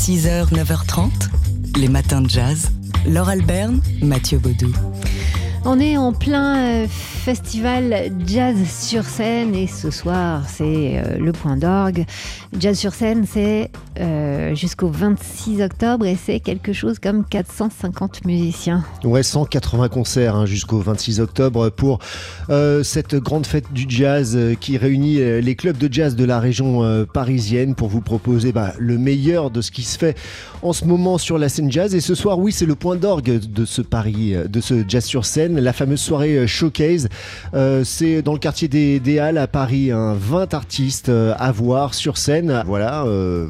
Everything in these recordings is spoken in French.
6h, 9h30, les matins de jazz. Laure Alberne, Mathieu Baudou. On est en plein euh, festival jazz sur scène et ce soir c'est euh, le point d'orgue. Jazz sur scène c'est euh, jusqu'au 26 octobre et c'est quelque chose comme 450 musiciens. Ouais, 180 concerts hein, jusqu'au 26 octobre pour cette grande fête du jazz qui réunit les clubs de jazz de la région parisienne pour vous proposer bah, le meilleur de ce qui se fait en ce moment sur la scène jazz. Et ce soir, oui, c'est le point d'orgue de ce Paris, de ce jazz sur scène la fameuse soirée euh, Showcase. Euh, c'est dans le quartier des, Halles à Paris, un 20 artistes euh, à voir sur scène. Voilà,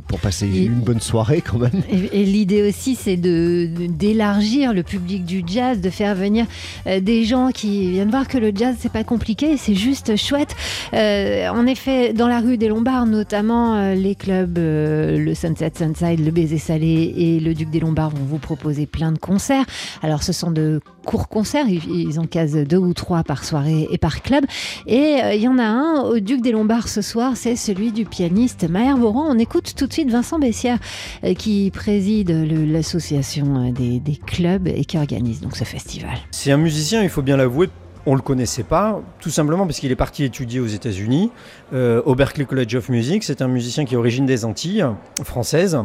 pour passer une bonne soirée quand même. Et, l'idée aussi, c'est de, d'élargir le public du jazz, de faire venir des gens qui viennent voir que le jazz, c'est pas compliqué, c'est juste chouette. en effet, dans la rue des Lombards, notamment, les clubs, le Sunset Sunside, le Baiser Salé et le Duc des Lombards vont vous proposer plein de concerts. Alors, ce sont de courts concerts ils en casent deux ou trois par soirée et par club. Et euh, il y en a un au Duc des Lombards ce soir, c'est celui du pianiste Maher Boran. On écoute tout de suite Vincent Bessière euh, qui préside l'association euh, des, clubs et qui organise donc ce festival. C'est un musicien, il faut bien l'avouer, on ne le connaissait pas, tout simplement parce qu'il est parti étudier aux États-Unis, au Berklee College of Music. C'est un musicien qui est origine des Antilles françaises.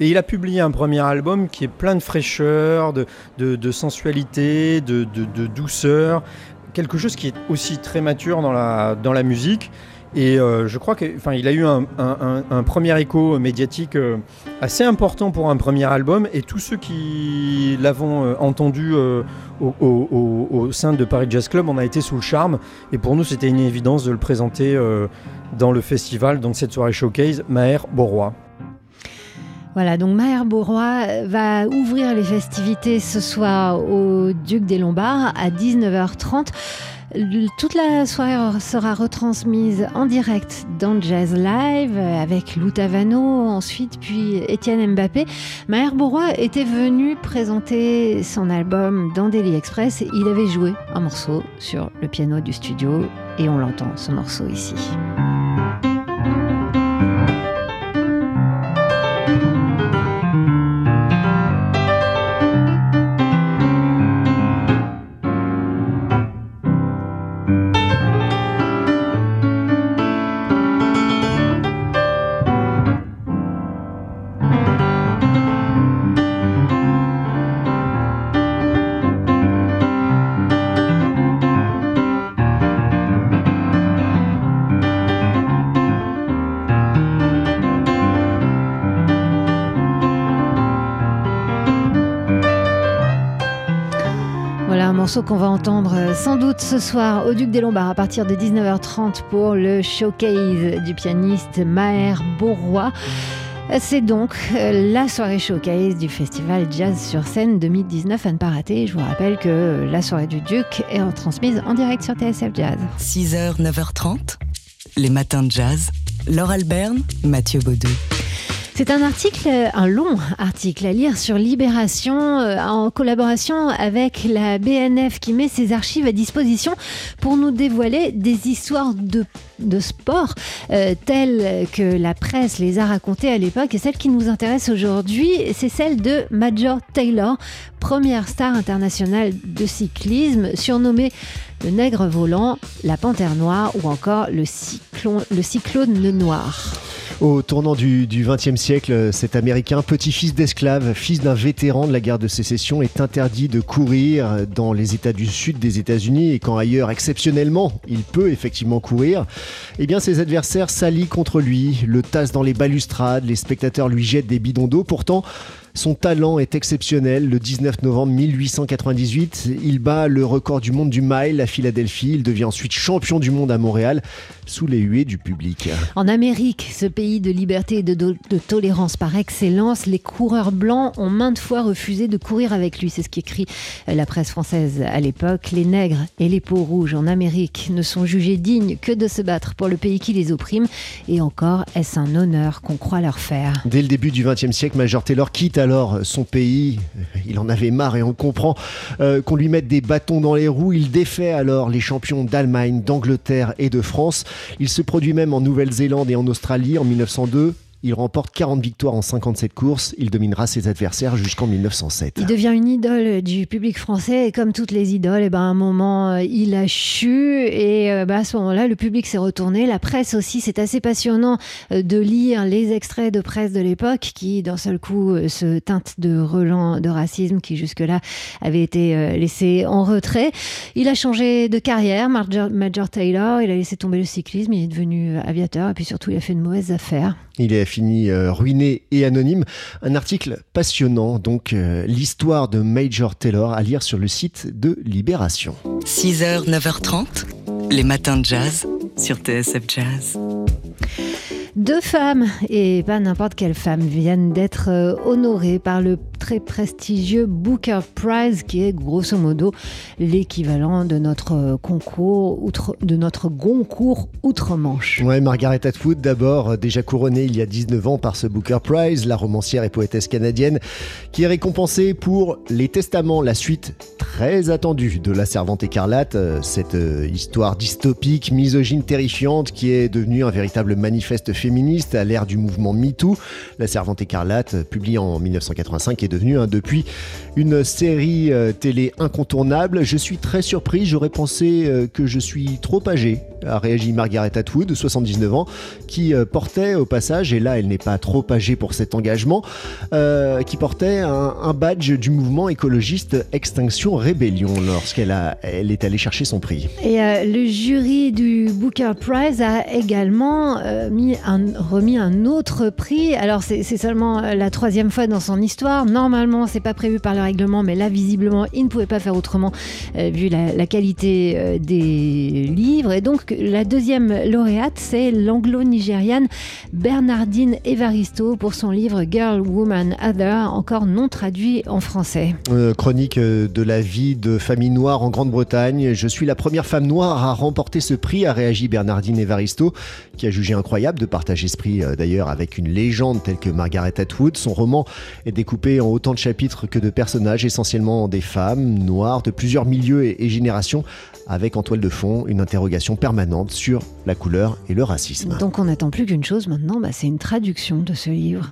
Et il a publié un premier album qui est plein de fraîcheur, de, sensualité, de, douceur, quelque chose qui est aussi très mature dans la, dans la musique. Et euh, je crois qu'il a eu un, premier écho médiatique euh, assez important pour un premier album. Et tous ceux qui l'avons euh, entendu au, sein de Paris Jazz Club, on a été sous le charme. Et pour nous, c'était une évidence de le présenter dans le festival, donc cette soirée showcase, Maher Borois. Voilà, donc Maher Bourrois va ouvrir les festivités ce soir au Duc des Lombards à 19h30. Toute la soirée sera retransmise en direct dans Jazz Live avec Lou Tavano, ensuite puis Étienne Mbappé. Maher Bourrois était venu présenter son album dans Daily Express. Il avait joué un morceau sur le piano du studio et on l'entend ce morceau ici. Morceau qu'on va entendre euh, sans doute ce soir au Duc des Lombards à partir de 19h30 pour le showcase du pianiste Maher Bourrois. C'est donc euh, la soirée showcase du festival Jazz sur scène 2019 à ne pas rater. Je vous rappelle que la soirée du Duc est transmise en direct sur TSF Jazz. 6h, 9h30, les matins de jazz. Laure Alberne, Mathieu Baudou. C'est un article, un long article à lire sur Libération euh, en collaboration avec la BNF qui met ses archives à disposition pour nous dévoiler des histoires de, de sport euh, telles que la presse les a racontées à l'époque et celle qui nous intéresse aujourd'hui, c'est celle de Major Taylor, première star internationale de cyclisme, surnommée le nègre volant, la panthère noire ou encore le, le cyclone noir. Au tournant du XXe siècle, cet Américain, petit-fils d'esclave, fils d'un vétéran de la guerre de sécession, est interdit de courir dans les États du Sud des États-Unis et quand ailleurs, exceptionnellement, il peut effectivement courir, eh bien ses adversaires s'allient contre lui, le tassent dans les balustrades, les spectateurs lui jettent des bidons d'eau. Pourtant, son talent est exceptionnel. Le 19 novembre 1898, il bat le record du monde du mile à Philadelphie. Il devient ensuite champion du monde à Montréal, sous les huées du public. En Amérique, ce pays de liberté et de, de, tolérance par excellence, les coureurs blancs ont maintes fois refusé de courir avec lui. C'est ce qu'écrit la presse française à l'époque. Les nègres et les peaux rouges en Amérique ne sont jugés dignes que de se battre pour le pays qui les opprime. Et encore, est-ce un honneur qu'on croit leur faire? Dès le début du XXe siècle, Major Taylor quitte alors son pays. Il en avait marre et on comprend euh, qu'on lui mette des bâtons dans les roues. Il défait alors les champions d'Allemagne, d'Angleterre et de France. Il se produit même en Nouvelle-Zélande et en Australie en 1902 Il remporte 40 victoires en 57 courses. Il dominera ses adversaires jusqu'en 1907. Il devient une idole du public français et comme toutes les idoles, eh ben, à un moment, euh, il a chu et euh, bah, à ce moment-là, le public s'est retourné. La presse aussi, c'est assez passionnant euh, de lire les extraits de presse de l'époque qui, d'un seul coup, se teintent de relents de racisme qui jusque-là avaient été laissés en retrait. Il a changé de carrière, Major, Major Taylor, il a laissé tomber le cyclisme, il est devenu aviateur et puis surtout, il a fait de mauvaises affaires. Il est fini ruiné et anonyme. Un article passionnant, donc l'histoire de Major Taylor à lire sur le site de Libération. 6h, 9h30, les matins de jazz sur TSF Jazz. Deux femmes, et pas n'importe quelle femme, viennent d'être euh, honorées par le très prestigieux Booker Prize, qui est grosso modo l'équivalent de notre euh, concours, outre, de notre Goncourt outre-Manche. Ouais, Margaret Atwood, d'abord, euh, déjà couronnée il y a 19 ans par ce Booker Prize, la romancière et poétesse canadienne, qui est récompensée pour Les Testaments, la suite très attendue de La Servante écarlate, cette histoire dystopique, misogyne, terrifiante, qui est devenue un véritable manifeste féministe à l'ère du mouvement MeToo. La Servante écarlate, publiée en 1985, est devenue hein, depuis une série euh, télé incontournable. Je suis très surpris, j'aurais pensé euh, que je suis trop âgé a réagi Margaret Atwood, 79 ans, qui euh, portait au passage, et là elle n'est pas trop âgée pour cet engagement, qui portait un, badge du mouvement écologiste Extinction Rébellion lorsqu'elle elle est allée chercher son prix. Et le jury du Booker Prize a également mis remis un autre prix. Alors c'est seulement la troisième fois dans son histoire. Normalement, c'est pas prévu par le règlement, mais là visiblement, il ne pouvait pas faire autrement euh, vu la, qualité euh, des livres. Et donc la deuxième lauréate, c'est l'anglo-nigériane Bernardine Evaristo pour son livre Girl, Woman, Other, encore non traduit en français. Euh, chronique de la vie de famille noire en Grande-Bretagne. Je suis la première femme noire à remporter ce prix, a réagi Bernardine Evaristo, qui a jugé incroyable de partage esprit euh, d'ailleurs avec une légende telle que Margaret Atwood. Son roman est découpé en autant de chapitres que de personnages, essentiellement des femmes noires de plusieurs milieux et, générations, avec en toile de fond une interrogation sur la couleur et le racisme. Donc on n'attend plus qu'une chose maintenant, bah, c'est une traduction de ce livre.